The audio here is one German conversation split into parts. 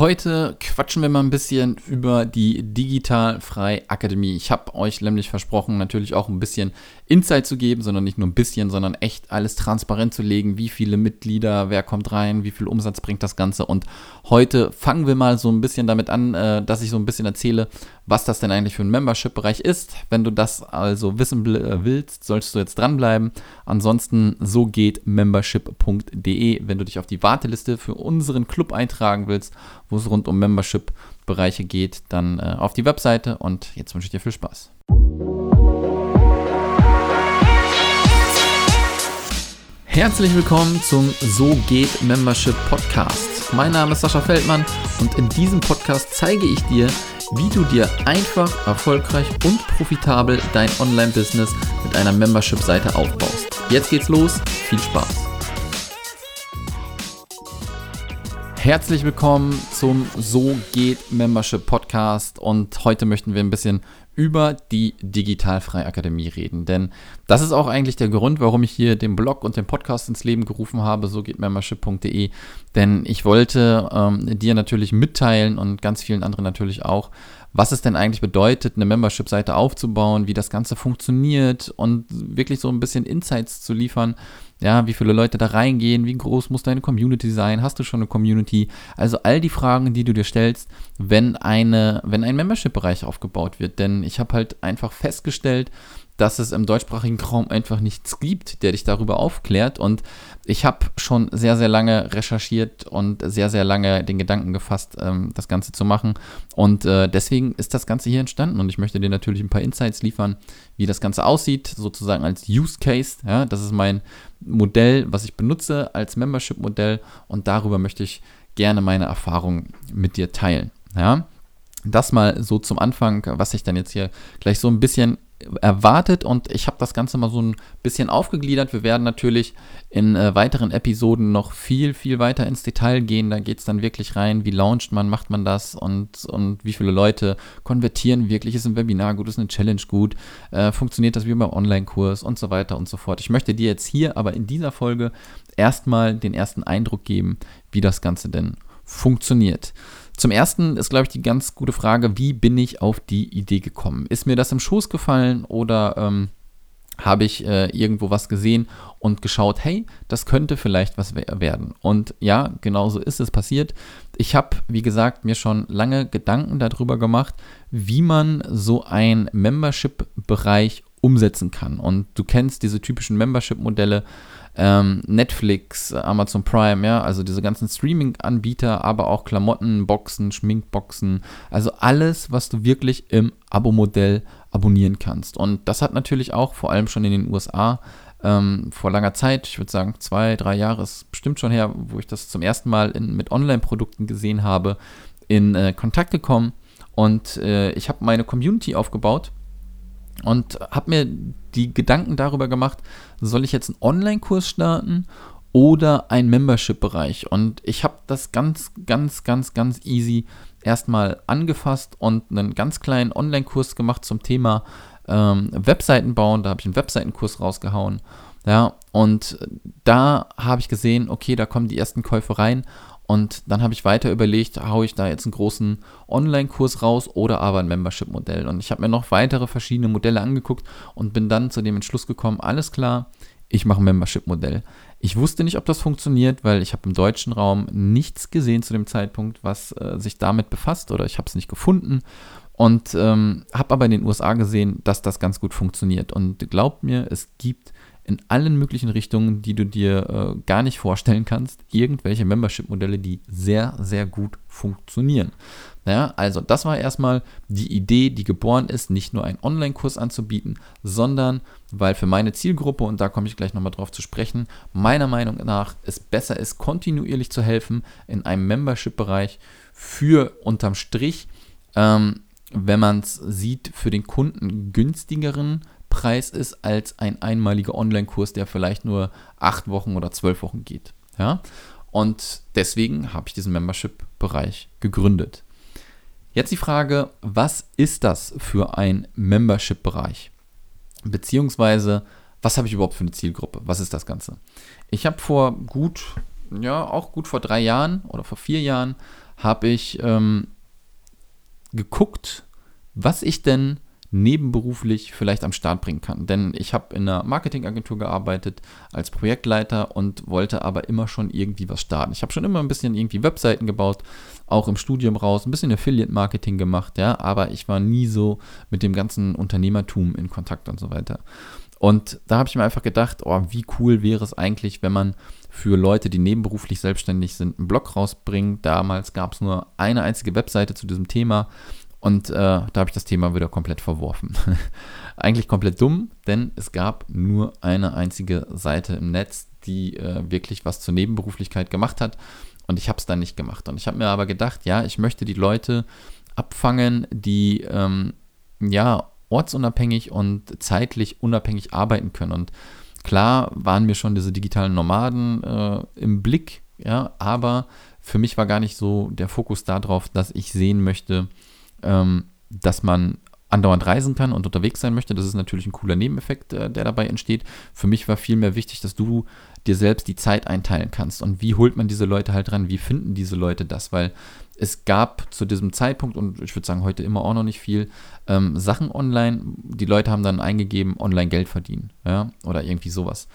Heute quatschen wir mal ein bisschen über die Digitalfrei Akademie. Ich habe euch nämlich versprochen, natürlich auch ein bisschen Insight zu geben, sondern nicht nur ein bisschen, sondern echt alles transparent zu legen, wie viele Mitglieder, wer kommt rein, wie viel Umsatz bringt das Ganze. Und heute fangen wir mal so ein bisschen damit an, äh, dass ich so ein bisschen erzähle, was das denn eigentlich für ein Membership-Bereich ist. Wenn du das also wissen äh, willst, solltest du jetzt dranbleiben. Ansonsten so geht membership.de, wenn du dich auf die Warteliste für unseren Club eintragen willst, wo es rund um Membership-Bereiche geht, dann äh, auf die Webseite und jetzt wünsche ich dir viel Spaß. Herzlich willkommen zum So geht Membership Podcast. Mein Name ist Sascha Feldmann und in diesem Podcast zeige ich dir, wie du dir einfach, erfolgreich und profitabel dein Online-Business mit einer Membership-Seite aufbaust. Jetzt geht's los, viel Spaß! Herzlich willkommen zum So geht Membership Podcast und heute möchten wir ein bisschen über die Digitalfrei Akademie reden. Denn das ist auch eigentlich der Grund, warum ich hier den Blog und den Podcast ins Leben gerufen habe, so geht membership.de. Denn ich wollte ähm, dir natürlich mitteilen und ganz vielen anderen natürlich auch, was es denn eigentlich bedeutet, eine Membership-Seite aufzubauen, wie das Ganze funktioniert und wirklich so ein bisschen Insights zu liefern, ja, wie viele Leute da reingehen, wie groß muss deine Community sein, hast du schon eine Community? Also all die Fragen, die du dir stellst, wenn eine, wenn ein Membership-Bereich aufgebaut wird. Denn ich habe halt einfach festgestellt, dass es im deutschsprachigen Raum einfach nichts gibt, der dich darüber aufklärt. Und ich habe schon sehr, sehr lange recherchiert und sehr, sehr lange den Gedanken gefasst, ähm, das Ganze zu machen. Und äh, deswegen ist das Ganze hier entstanden. Und ich möchte dir natürlich ein paar Insights liefern, wie das Ganze aussieht, sozusagen als Use Case. Ja, das ist mein Modell, was ich benutze als Membership-Modell. Und darüber möchte ich gerne meine Erfahrungen mit dir teilen. Ja. Das mal so zum Anfang, was ich dann jetzt hier gleich so ein bisschen erwartet und ich habe das Ganze mal so ein bisschen aufgegliedert. Wir werden natürlich in äh, weiteren Episoden noch viel, viel weiter ins Detail gehen. Da geht es dann wirklich rein, wie launcht man, macht man das und, und wie viele Leute konvertieren wirklich. Ist ein Webinar gut, ist eine Challenge gut, äh, funktioniert das wie beim Online-Kurs und so weiter und so fort. Ich möchte dir jetzt hier aber in dieser Folge erstmal den ersten Eindruck geben, wie das Ganze denn funktioniert. Zum ersten ist, glaube ich, die ganz gute Frage, wie bin ich auf die Idee gekommen? Ist mir das im Schoß gefallen oder ähm, habe ich äh, irgendwo was gesehen und geschaut, hey, das könnte vielleicht was werden. Und ja, genau so ist es passiert. Ich habe, wie gesagt, mir schon lange Gedanken darüber gemacht, wie man so ein Membership-Bereich umsetzen kann. Und du kennst diese typischen Membership-Modelle, ähm, Netflix, Amazon Prime, ja, also diese ganzen Streaming-Anbieter, aber auch Klamottenboxen, Schminkboxen, also alles, was du wirklich im Abo-Modell abonnieren kannst. Und das hat natürlich auch vor allem schon in den USA ähm, vor langer Zeit, ich würde sagen zwei, drei Jahre ist bestimmt schon her, wo ich das zum ersten Mal in, mit Online-Produkten gesehen habe, in äh, Kontakt gekommen. Und äh, ich habe meine Community aufgebaut und habe mir die Gedanken darüber gemacht, soll ich jetzt einen Online-Kurs starten oder einen Membership-Bereich? Und ich habe das ganz, ganz, ganz, ganz easy erstmal angefasst und einen ganz kleinen Online-Kurs gemacht zum Thema ähm, Webseiten bauen. Da habe ich einen Webseitenkurs rausgehauen. Ja, und da habe ich gesehen, okay, da kommen die ersten Käufe rein und dann habe ich weiter überlegt, haue ich da jetzt einen großen Online-Kurs raus oder aber ein Membership-Modell. Und ich habe mir noch weitere verschiedene Modelle angeguckt und bin dann zu dem Entschluss gekommen, alles klar, ich mache ein Membership-Modell. Ich wusste nicht, ob das funktioniert, weil ich habe im deutschen Raum nichts gesehen zu dem Zeitpunkt, was äh, sich damit befasst oder ich habe es nicht gefunden und ähm, habe aber in den USA gesehen, dass das ganz gut funktioniert. Und glaubt mir, es gibt in allen möglichen Richtungen, die du dir äh, gar nicht vorstellen kannst, irgendwelche Membership-Modelle, die sehr, sehr gut funktionieren. Ja, also das war erstmal die Idee, die geboren ist, nicht nur einen Online-Kurs anzubieten, sondern weil für meine Zielgruppe, und da komme ich gleich nochmal drauf zu sprechen, meiner Meinung nach es besser ist, kontinuierlich zu helfen in einem Membership-Bereich für unterm Strich, ähm, wenn man es sieht, für den Kunden günstigeren Preis ist als ein einmaliger Online-Kurs, der vielleicht nur acht Wochen oder zwölf Wochen geht. Ja? Und deswegen habe ich diesen Membership-Bereich gegründet. Jetzt die Frage, was ist das für ein Membership-Bereich? Beziehungsweise, was habe ich überhaupt für eine Zielgruppe? Was ist das Ganze? Ich habe vor gut, ja, auch gut vor drei Jahren oder vor vier Jahren habe ich ähm, geguckt, was ich denn nebenberuflich vielleicht am Start bringen kann. Denn ich habe in einer Marketingagentur gearbeitet als Projektleiter und wollte aber immer schon irgendwie was starten. Ich habe schon immer ein bisschen irgendwie Webseiten gebaut, auch im Studium raus, ein bisschen Affiliate-Marketing gemacht, ja, aber ich war nie so mit dem ganzen Unternehmertum in Kontakt und so weiter. Und da habe ich mir einfach gedacht, oh, wie cool wäre es eigentlich, wenn man für Leute, die nebenberuflich selbstständig sind, einen Blog rausbringt. Damals gab es nur eine einzige Webseite zu diesem Thema und äh, da habe ich das Thema wieder komplett verworfen. Eigentlich komplett dumm, denn es gab nur eine einzige Seite im Netz, die äh, wirklich was zur Nebenberuflichkeit gemacht hat. Und ich habe es dann nicht gemacht. Und ich habe mir aber gedacht, ja, ich möchte die Leute abfangen, die ähm, ja ortsunabhängig und zeitlich unabhängig arbeiten können. Und klar waren mir schon diese digitalen Nomaden äh, im Blick, ja, aber für mich war gar nicht so der Fokus darauf, dass ich sehen möchte, ähm, dass man andauernd reisen kann und unterwegs sein möchte. Das ist natürlich ein cooler Nebeneffekt, äh, der dabei entsteht. Für mich war vielmehr wichtig, dass du dir selbst die Zeit einteilen kannst. Und wie holt man diese Leute halt ran? Wie finden diese Leute das? Weil es gab zu diesem Zeitpunkt, und ich würde sagen heute immer auch noch nicht viel, ähm, Sachen online. Die Leute haben dann eingegeben, online Geld verdienen, ja, oder irgendwie sowas.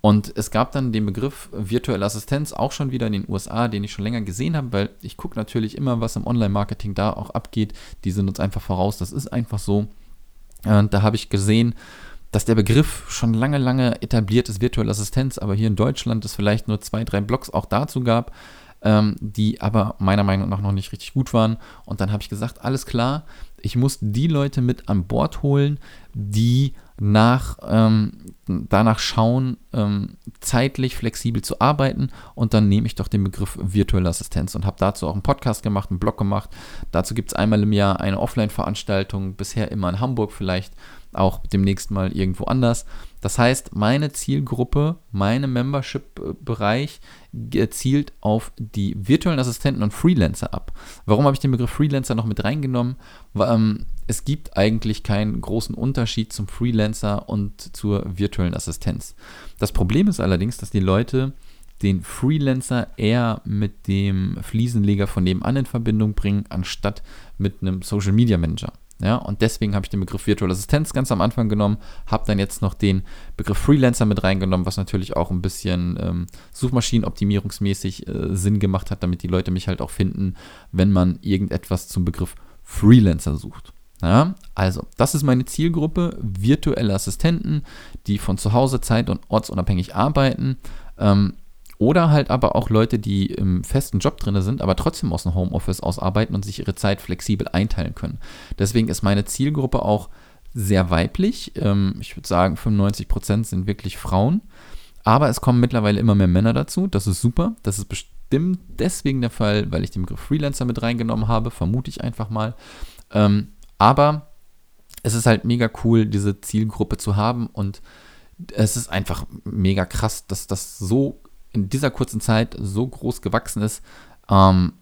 Und es gab dann den Begriff virtuelle Assistenz auch schon wieder in den USA, den ich schon länger gesehen habe, weil ich gucke natürlich immer, was im Online-Marketing da auch abgeht. Die sind uns einfach voraus, das ist einfach so. Und da habe ich gesehen, dass der Begriff schon lange, lange etabliert ist, virtuelle Assistenz, aber hier in Deutschland es vielleicht nur zwei, drei Blogs auch dazu gab, ähm, die aber meiner Meinung nach noch nicht richtig gut waren. Und dann habe ich gesagt, alles klar, ich muss die Leute mit an Bord holen, die nach, ähm, danach schauen, ähm, zeitlich flexibel zu arbeiten und dann nehme ich doch den Begriff virtuelle Assistenz und habe dazu auch einen Podcast gemacht, einen Blog gemacht. Dazu gibt es einmal im Jahr eine Offline-Veranstaltung, bisher immer in Hamburg vielleicht, auch demnächst mal irgendwo anders. Das heißt, meine Zielgruppe, meine Membership-Bereich zielt auf die virtuellen Assistenten und Freelancer ab. Warum habe ich den Begriff Freelancer noch mit reingenommen? Ähm, es gibt eigentlich keinen großen Unterschied zum Freelancer und zur virtuellen Assistenz. Das Problem ist allerdings, dass die Leute den Freelancer eher mit dem Fliesenleger von nebenan in Verbindung bringen, anstatt mit einem Social Media Manager. Ja, und deswegen habe ich den Begriff Virtual Assistenz ganz am Anfang genommen, habe dann jetzt noch den Begriff Freelancer mit reingenommen, was natürlich auch ein bisschen ähm, Suchmaschinenoptimierungsmäßig äh, Sinn gemacht hat, damit die Leute mich halt auch finden, wenn man irgendetwas zum Begriff Freelancer sucht. Ja, also, das ist meine Zielgruppe, virtuelle Assistenten, die von zu Hause zeit- und ortsunabhängig arbeiten. Ähm, oder halt aber auch Leute, die im festen Job drin sind, aber trotzdem aus dem Homeoffice ausarbeiten und sich ihre Zeit flexibel einteilen können. Deswegen ist meine Zielgruppe auch sehr weiblich. Ähm, ich würde sagen, 95% sind wirklich Frauen. Aber es kommen mittlerweile immer mehr Männer dazu. Das ist super. Das ist bestimmt deswegen der Fall, weil ich den Begriff Freelancer mit reingenommen habe, vermute ich einfach mal. Ähm, aber es ist halt mega cool, diese Zielgruppe zu haben und es ist einfach mega krass, dass das so in dieser kurzen Zeit so groß gewachsen ist, ähm,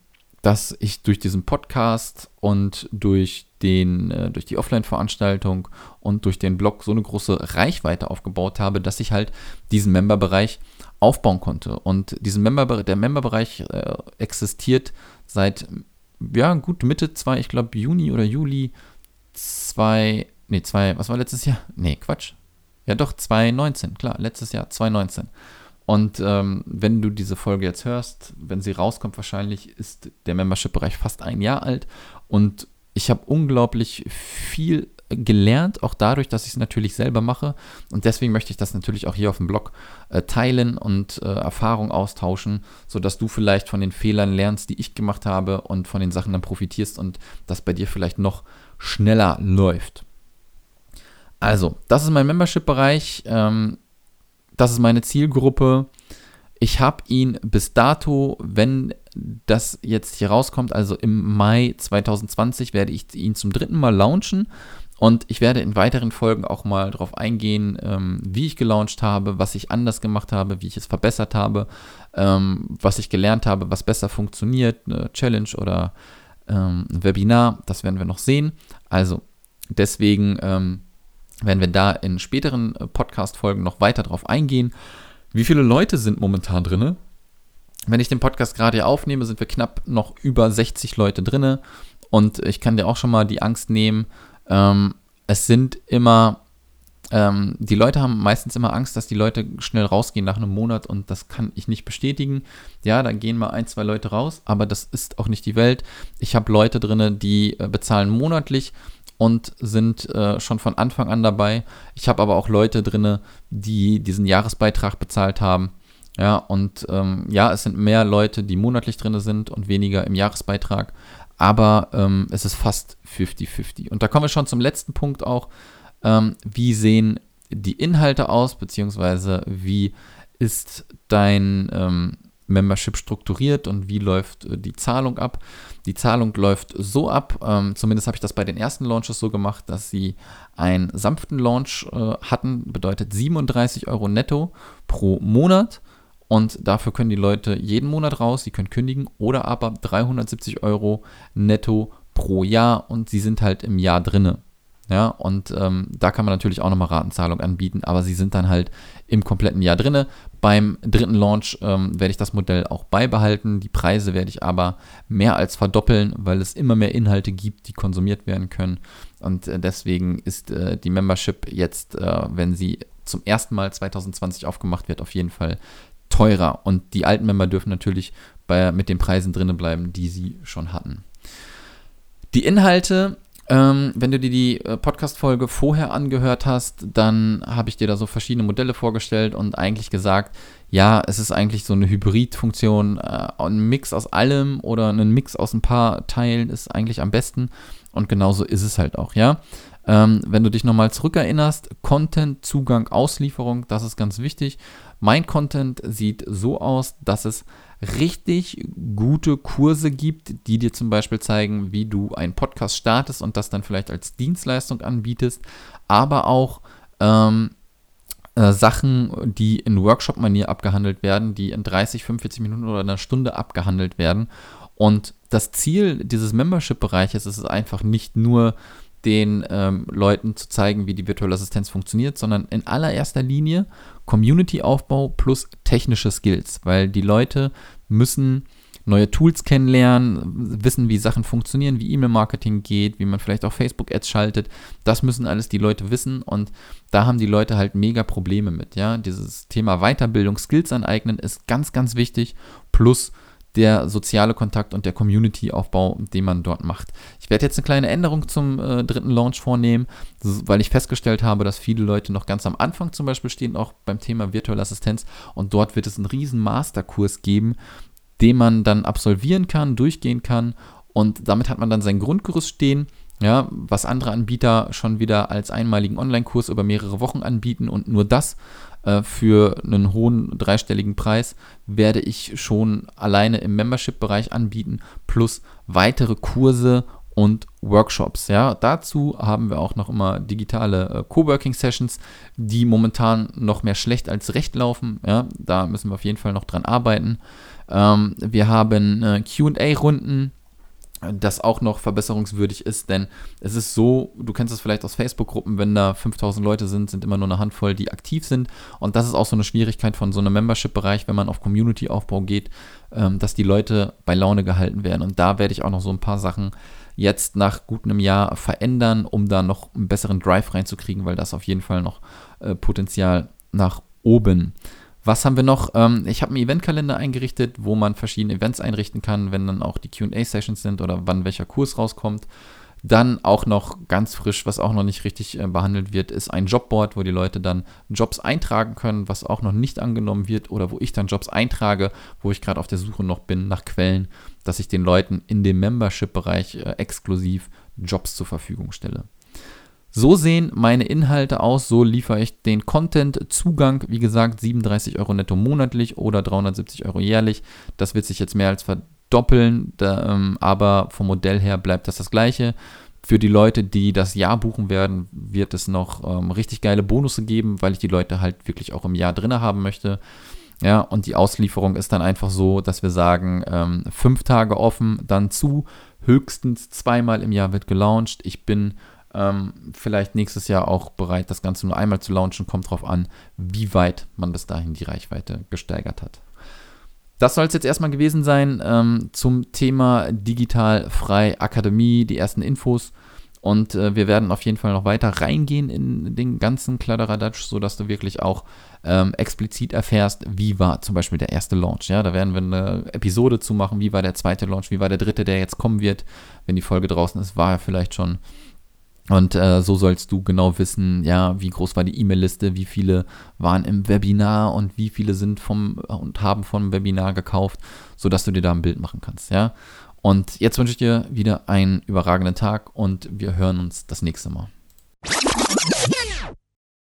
dass ich durch diesen Podcast und durch, den, äh, durch die Offline-Veranstaltung und durch den Blog so eine große Reichweite aufgebaut habe, dass ich halt diesen Member-Bereich aufbauen konnte. Und diesen Member der Member-Bereich äh, existiert seit, ja, gut Mitte zwei, ich glaube Juni oder Juli zwei, nee, zwei, was war letztes Jahr? Nee, Quatsch. Ja doch, 2019, klar, letztes Jahr, 2019. Und ähm, wenn du diese Folge jetzt hörst, wenn sie rauskommt wahrscheinlich, ist der Membership-Bereich fast ein Jahr alt. Und ich habe unglaublich viel gelernt, auch dadurch, dass ich es natürlich selber mache. Und deswegen möchte ich das natürlich auch hier auf dem Blog äh, teilen und äh, Erfahrung austauschen, sodass du vielleicht von den Fehlern lernst, die ich gemacht habe und von den Sachen dann profitierst und das bei dir vielleicht noch schneller läuft. Also, das ist mein Membership-Bereich. Ähm, das ist meine Zielgruppe. Ich habe ihn bis dato, wenn das jetzt hier rauskommt, also im Mai 2020, werde ich ihn zum dritten Mal launchen. Und ich werde in weiteren Folgen auch mal darauf eingehen, ähm, wie ich gelauncht habe, was ich anders gemacht habe, wie ich es verbessert habe, ähm, was ich gelernt habe, was besser funktioniert, eine Challenge oder ähm, ein Webinar, das werden wir noch sehen. Also deswegen ähm, werden wir da in späteren äh, Podcast-Folgen noch weiter drauf eingehen. Wie viele Leute sind momentan drin? wenn ich den Podcast gerade hier aufnehme, sind wir knapp noch über 60 Leute drinne. Und ich kann dir auch schon mal die Angst nehmen. Ähm, es sind immer, ähm, die Leute haben meistens immer Angst, dass die Leute schnell rausgehen nach einem Monat und das kann ich nicht bestätigen. Ja, da gehen mal ein, zwei Leute raus, aber das ist auch nicht die Welt. Ich habe Leute drinne, die äh, bezahlen monatlich und sind äh, schon von Anfang an dabei. Ich habe aber auch Leute drinne, die diesen Jahresbeitrag bezahlt haben ja, und ähm, ja, es sind mehr Leute, die monatlich drin sind und weniger im Jahresbeitrag. Aber ähm, es ist fast 50-50. Und da kommen wir schon zum letzten Punkt auch. Ähm, wie sehen die Inhalte aus, beziehungsweise wie ist dein ähm, Membership strukturiert und wie läuft äh, die Zahlung ab? Die Zahlung läuft so ab, ähm, zumindest habe ich das bei den ersten Launches so gemacht, dass sie einen sanften Launch äh, hatten, bedeutet 37 Euro netto pro Monat und dafür können die Leute jeden Monat raus, sie können kündigen oder aber 370 Euro netto pro Jahr und sie sind halt im Jahr drinne. Ja, und ähm, da kann man natürlich auch nochmal Ratenzahlung anbieten, aber sie sind dann halt im kompletten Jahr drinne. Beim dritten Launch ähm, werde ich das Modell auch beibehalten. Die Preise werde ich aber mehr als verdoppeln, weil es immer mehr Inhalte gibt, die konsumiert werden können. Und äh, deswegen ist äh, die Membership jetzt, äh, wenn sie zum ersten Mal 2020 aufgemacht wird, auf jeden Fall teurer. Und die alten Member dürfen natürlich bei, mit den Preisen drinnen bleiben, die sie schon hatten. Die Inhalte, ähm, wenn du dir die äh, Podcast-Folge vorher angehört hast, dann habe ich dir da so verschiedene Modelle vorgestellt und eigentlich gesagt, ja, es ist eigentlich so eine Hybridfunktion. Äh, ein Mix aus allem oder ein Mix aus ein paar Teilen ist eigentlich am besten. Und genauso ist es halt auch, ja. Ähm, wenn du dich nochmal zurückerinnerst, Content, Zugang, Auslieferung, das ist ganz wichtig. Mein Content sieht so aus, dass es richtig gute Kurse gibt, die dir zum Beispiel zeigen, wie du einen Podcast startest und das dann vielleicht als Dienstleistung anbietest, aber auch ähm, äh, Sachen, die in Workshop-Manier abgehandelt werden, die in 30, 45 Minuten oder einer Stunde abgehandelt werden. Und das Ziel dieses Membership-Bereiches ist es einfach nicht nur, den ähm, Leuten zu zeigen, wie die virtuelle Assistenz funktioniert, sondern in allererster Linie Community-Aufbau plus technische Skills, weil die Leute müssen neue Tools kennenlernen, wissen, wie Sachen funktionieren, wie E-Mail-Marketing geht, wie man vielleicht auch Facebook-Ads schaltet. Das müssen alles die Leute wissen und da haben die Leute halt mega Probleme mit. Ja, dieses Thema Weiterbildung, Skills aneignen ist ganz, ganz wichtig. Plus der soziale Kontakt und der Community-Aufbau, den man dort macht. Ich werde jetzt eine kleine Änderung zum äh, dritten Launch vornehmen, weil ich festgestellt habe, dass viele Leute noch ganz am Anfang zum Beispiel stehen, auch beim Thema virtuelle Assistenz. Und dort wird es einen riesen Masterkurs geben, den man dann absolvieren kann, durchgehen kann. Und damit hat man dann sein Grundgerüst stehen ja, was andere Anbieter schon wieder als einmaligen Online-Kurs über mehrere Wochen anbieten und nur das äh, für einen hohen dreistelligen Preis werde ich schon alleine im Membership-Bereich anbieten, plus weitere Kurse und Workshops. Ja, dazu haben wir auch noch immer digitale äh, Coworking-Sessions, die momentan noch mehr schlecht als recht laufen. Ja, da müssen wir auf jeden Fall noch dran arbeiten. Ähm, wir haben äh, QA-Runden das auch noch verbesserungswürdig ist, denn es ist so, du kennst es vielleicht aus Facebook-Gruppen, wenn da 5000 Leute sind, sind immer nur eine Handvoll, die aktiv sind. Und das ist auch so eine Schwierigkeit von so einem Membership-Bereich, wenn man auf Community-Aufbau geht, ähm, dass die Leute bei Laune gehalten werden. Und da werde ich auch noch so ein paar Sachen jetzt nach gut einem Jahr verändern, um da noch einen besseren Drive reinzukriegen, weil das auf jeden Fall noch äh, Potenzial nach oben was haben wir noch? Ähm, ich habe einen Eventkalender eingerichtet, wo man verschiedene Events einrichten kann, wenn dann auch die QA-Sessions sind oder wann welcher Kurs rauskommt. Dann auch noch ganz frisch, was auch noch nicht richtig äh, behandelt wird, ist ein Jobboard, wo die Leute dann Jobs eintragen können, was auch noch nicht angenommen wird oder wo ich dann Jobs eintrage, wo ich gerade auf der Suche noch bin nach Quellen, dass ich den Leuten in dem Membership-Bereich äh, exklusiv Jobs zur Verfügung stelle. So sehen meine Inhalte aus, so liefere ich den Content. Zugang, wie gesagt, 37 Euro netto monatlich oder 370 Euro jährlich. Das wird sich jetzt mehr als verdoppeln, da, ähm, aber vom Modell her bleibt das das gleiche. Für die Leute, die das Jahr buchen werden, wird es noch ähm, richtig geile Bonusse geben, weil ich die Leute halt wirklich auch im Jahr drin haben möchte. Ja, und die Auslieferung ist dann einfach so, dass wir sagen, ähm, fünf Tage offen, dann zu, höchstens zweimal im Jahr wird gelauncht. Ich bin ähm, vielleicht nächstes Jahr auch bereit, das Ganze nur einmal zu launchen. Kommt drauf an, wie weit man bis dahin die Reichweite gesteigert hat. das soll es jetzt erstmal gewesen sein ähm, zum Thema Digital Frei Akademie, die ersten Infos. Und äh, wir werden auf jeden Fall noch weiter reingehen in den ganzen Kladderadatsch, sodass du wirklich auch ähm, explizit erfährst, wie war zum Beispiel der erste Launch. Ja, da werden wir eine Episode zu machen, wie war der zweite Launch, wie war der dritte, der jetzt kommen wird. Wenn die Folge draußen ist, war er vielleicht schon. Und äh, so sollst du genau wissen, ja, wie groß war die E-Mail-Liste, wie viele waren im Webinar und wie viele sind vom und haben vom Webinar gekauft, sodass du dir da ein Bild machen kannst, ja. Und jetzt wünsche ich dir wieder einen überragenden Tag und wir hören uns das nächste Mal.